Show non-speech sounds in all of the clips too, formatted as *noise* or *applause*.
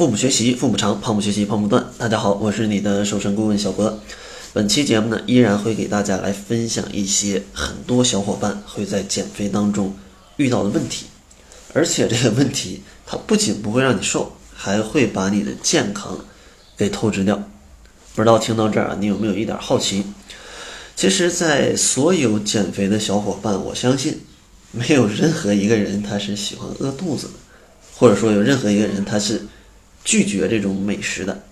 父母学习，父母长；胖不学习，胖不断。大家好，我是你的瘦身顾问小博。本期节目呢，依然会给大家来分享一些很多小伙伴会在减肥当中遇到的问题，而且这个问题它不仅不会让你瘦，还会把你的健康给透支掉。不知道听到这儿啊，你有没有一点好奇？其实，在所有减肥的小伙伴，我相信没有任何一个人他是喜欢饿肚子的，或者说有任何一个人他是拒绝这种美食的。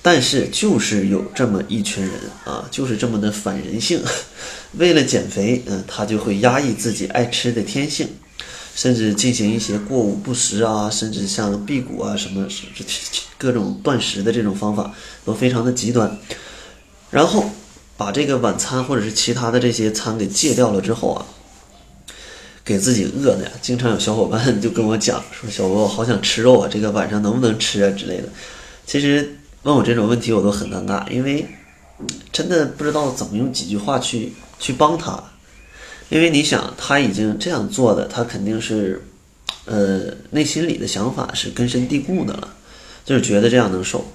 但是，就是有这么一群人啊，就是这么的反人性，*laughs* 为了减肥，嗯，他就会压抑自己爱吃的天性，甚至进行一些过午不食啊，甚至像辟谷啊什么，这各种断食的这种方法都非常的极端。然后把这个晚餐或者是其他的这些餐给戒掉了之后啊，给自己饿的呀，经常有小伙伴就跟我讲 *laughs* 说：“小罗，我好想吃肉啊，这个晚上能不能吃啊之类的。”其实。问我这种问题，我都很尴尬，因为真的不知道怎么用几句话去去帮他。因为你想，他已经这样做的，他肯定是，呃，内心里的想法是根深蒂固的了，就是觉得这样能瘦。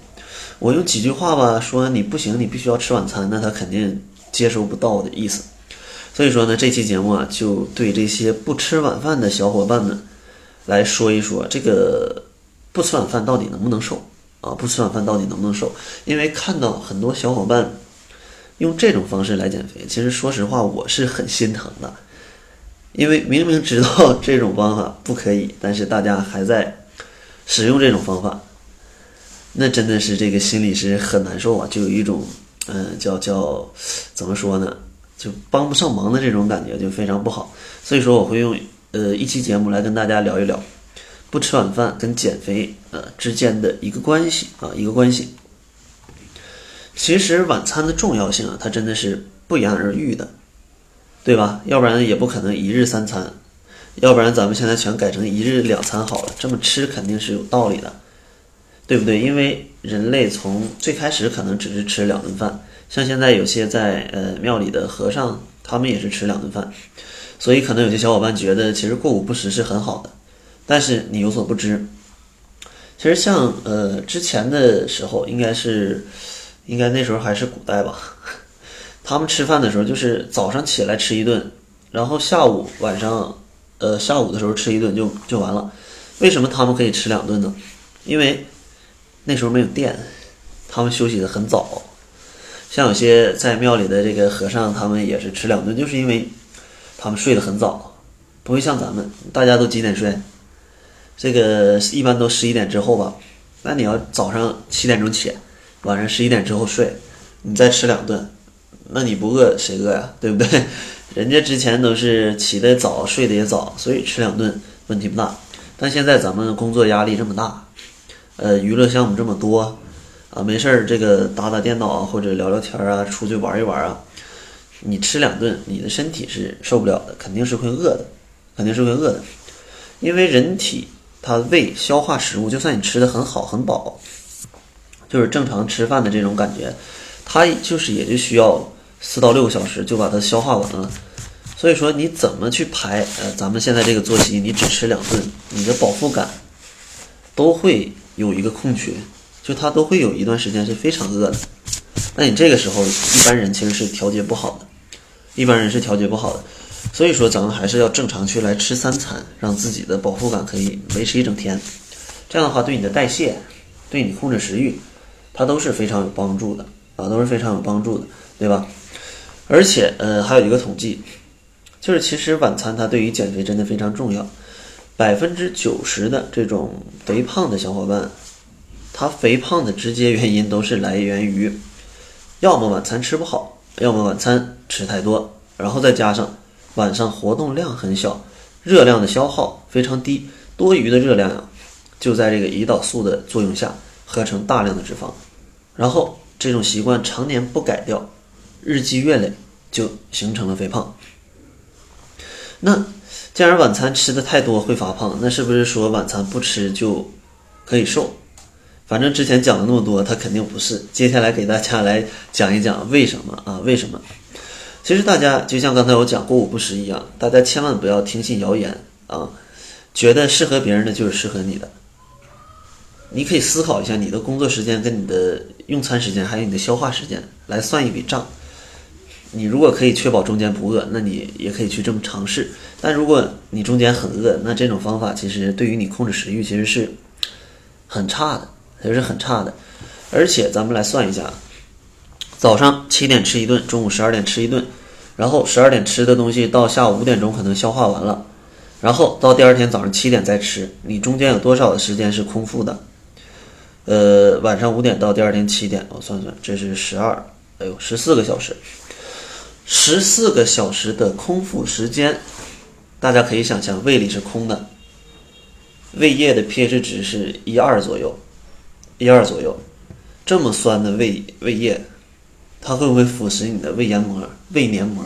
我用几句话吧，说你不行，你必须要吃晚餐，那他肯定接收不到的意思。所以说呢，这期节目啊，就对这些不吃晚饭的小伙伴们来说一说，这个不吃晚饭到底能不能瘦。啊，不吃晚饭到底能不能瘦？因为看到很多小伙伴用这种方式来减肥，其实说实话，我是很心疼的。因为明明知道这种方法不可以，但是大家还在使用这种方法，那真的是这个心里是很难受啊，就有一种嗯，叫叫怎么说呢，就帮不上忙的这种感觉，就非常不好。所以说，我会用呃一期节目来跟大家聊一聊。不吃晚饭跟减肥呃之间的一个关系啊，一个关系。其实晚餐的重要性啊，它真的是不言而喻的，对吧？要不然也不可能一日三餐，要不然咱们现在全改成一日两餐好了。这么吃肯定是有道理的，对不对？因为人类从最开始可能只是吃两顿饭，像现在有些在呃庙里的和尚，他们也是吃两顿饭，所以可能有些小伙伴觉得，其实过午不食是很好的。但是你有所不知，其实像呃之前的时候，应该是，应该那时候还是古代吧，*laughs* 他们吃饭的时候就是早上起来吃一顿，然后下午晚上，呃下午的时候吃一顿就就完了。为什么他们可以吃两顿呢？因为那时候没有电，他们休息的很早。像有些在庙里的这个和尚，他们也是吃两顿，就是因为他们睡得很早，不会像咱们，大家都几点睡？这个一般都十一点之后吧，那你要早上七点钟起，晚上十一点之后睡，你再吃两顿，那你不饿谁饿呀？对不对？*laughs* 人家之前都是起得早，睡得也早，所以吃两顿问题不大。但现在咱们工作压力这么大，呃，娱乐项目这么多，啊，没事儿这个打打电脑啊，或者聊聊天啊，出去玩一玩啊，你吃两顿，你的身体是受不了的，肯定是会饿的，肯定是会饿的，因为人体。它胃消化食物，就算你吃的很好很饱，就是正常吃饭的这种感觉，它就是也就需要四到六个小时就把它消化完了。所以说你怎么去排？呃，咱们现在这个作息，你只吃两顿，你的饱腹感都会有一个空缺，就他都会有一段时间是非常饿的。那你这个时候一般人其实是调节不好的，一般人是调节不好的。所以说，咱们还是要正常去来吃三餐，让自己的饱腹感可以维持一整天。这样的话，对你的代谢，对你控制食欲，它都是非常有帮助的啊，都是非常有帮助的，对吧？而且，呃，还有一个统计，就是其实晚餐它对于减肥真的非常重要。百分之九十的这种肥胖的小伙伴，他肥胖的直接原因都是来源于，要么晚餐吃不好，要么晚餐吃太多，然后再加上。晚上活动量很小，热量的消耗非常低，多余的热量呀，就在这个胰岛素的作用下合成大量的脂肪，然后这种习惯常年不改掉，日积月累就形成了肥胖。那既然晚餐吃的太多会发胖，那是不是说晚餐不吃就可以瘦？反正之前讲了那么多，它肯定不是。接下来给大家来讲一讲为什么啊？为什么？其实大家就像刚才我讲过午不食一样，大家千万不要听信谣言啊，觉得适合别人的就是适合你的。你可以思考一下你的工作时间跟你的用餐时间，还有你的消化时间来算一笔账。你如果可以确保中间不饿，那你也可以去这么尝试。但如果你中间很饿，那这种方法其实对于你控制食欲其实是很差的，也是很差的。而且咱们来算一下，早上七点吃一顿，中午十二点吃一顿，然后十二点吃的东西到下午五点钟可能消化完了，然后到第二天早上七点再吃，你中间有多少的时间是空腹的？呃，晚上五点到第二天七点，我算算，这是十二，哎呦，十四个小时。十四个小时的空腹时间，大家可以想象，胃里是空的，胃液的 pH 值是一二左右，一二左右，这么酸的胃胃液，它会不会腐蚀你的胃黏膜、胃黏膜，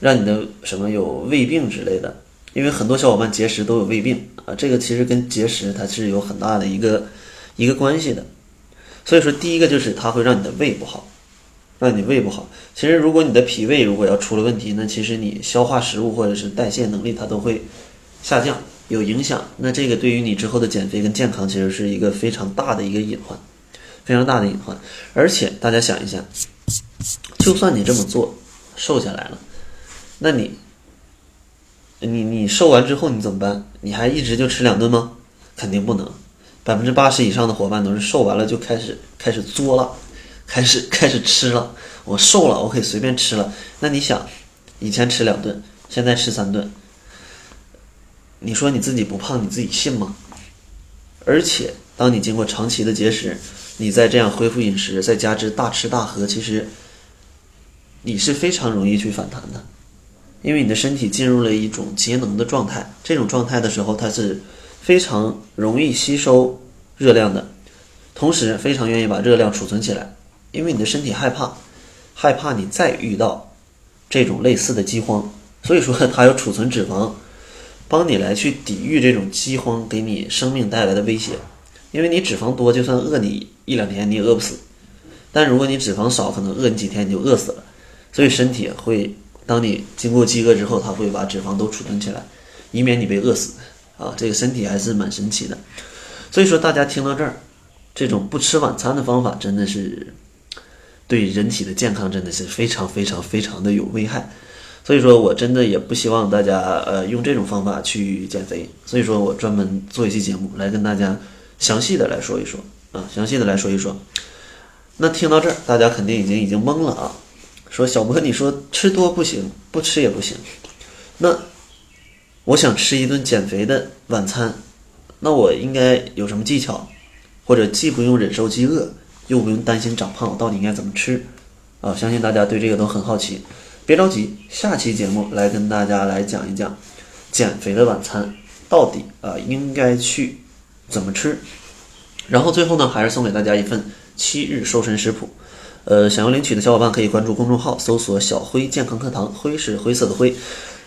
让你的什么有胃病之类的？因为很多小伙伴节食都有胃病啊，这个其实跟节食它是有很大的一个一个关系的。所以说，第一个就是它会让你的胃不好。让你胃不好。其实，如果你的脾胃如果要出了问题，那其实你消化食物或者是代谢能力它都会下降，有影响。那这个对于你之后的减肥跟健康，其实是一个非常大的一个隐患，非常大的隐患。而且大家想一下，就算你这么做瘦下来了，那你你你瘦完之后你怎么办？你还一直就吃两顿吗？肯定不能。百分之八十以上的伙伴都是瘦完了就开始开始作了。开始 *laughs* 开始吃了，我瘦了，我可以随便吃了。那你想，以前吃两顿，现在吃三顿，你说你自己不胖，你自己信吗？而且，当你经过长期的节食，你再这样恢复饮食，再加之大吃大喝，其实你是非常容易去反弹的，因为你的身体进入了一种节能的状态。这种状态的时候，它是非常容易吸收热量的，同时非常愿意把热量储存起来。因为你的身体害怕，害怕你再遇到这种类似的饥荒，所以说 *laughs* 它要储存脂肪，帮你来去抵御这种饥荒给你生命带来的威胁。因为你脂肪多，就算饿你一两天你也饿不死，但如果你脂肪少，可能饿你几天你就饿死了。所以身体会，当你经过饥饿之后，它会把脂肪都储存起来，以免你被饿死。啊，这个身体还是蛮神奇的。所以说大家听到这儿，这种不吃晚餐的方法真的是。对人体的健康真的是非常非常非常的有危害，所以说我真的也不希望大家呃用这种方法去减肥，所以说我专门做一期节目来跟大家详细的来说一说啊，详细的来说一说。那听到这儿，大家肯定已经已经懵了啊，说小波你说吃多不行，不吃也不行，那我想吃一顿减肥的晚餐，那我应该有什么技巧，或者既不用忍受饥饿？又不用担心长胖，到底应该怎么吃？啊，相信大家对这个都很好奇。别着急，下期节目来跟大家来讲一讲减肥的晚餐到底啊应该去怎么吃。然后最后呢，还是送给大家一份七日瘦身食谱。呃，想要领取的小伙伴可以关注公众号，搜索“小辉健康课堂”，灰是灰色的灰。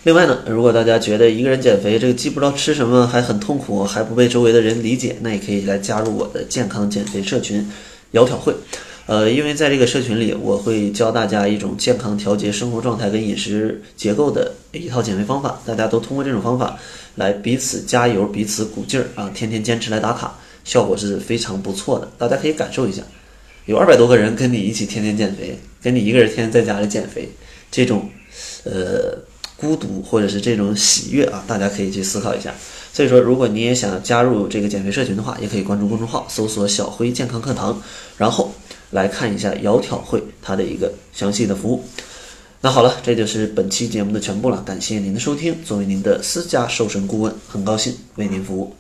另外呢，如果大家觉得一个人减肥这个既不知道吃什么，还很痛苦，还不被周围的人理解，那也可以来加入我的健康减肥社群。窈窕会，呃，因为在这个社群里，我会教大家一种健康调节生活状态跟饮食结构的一套减肥方法，大家都通过这种方法来彼此加油、彼此鼓劲儿啊，天天坚持来打卡，效果是非常不错的，大家可以感受一下。有二百多个人跟你一起天天减肥，跟你一个人天天在家里减肥，这种呃孤独或者是这种喜悦啊，大家可以去思考一下。所以说，如果你也想加入这个减肥社群的话，也可以关注公众号，搜索“小辉健康课堂”，然后来看一下窈窕会它的一个详细的服务。那好了，这就是本期节目的全部了，感谢您的收听。作为您的私家瘦身顾问，很高兴为您服务。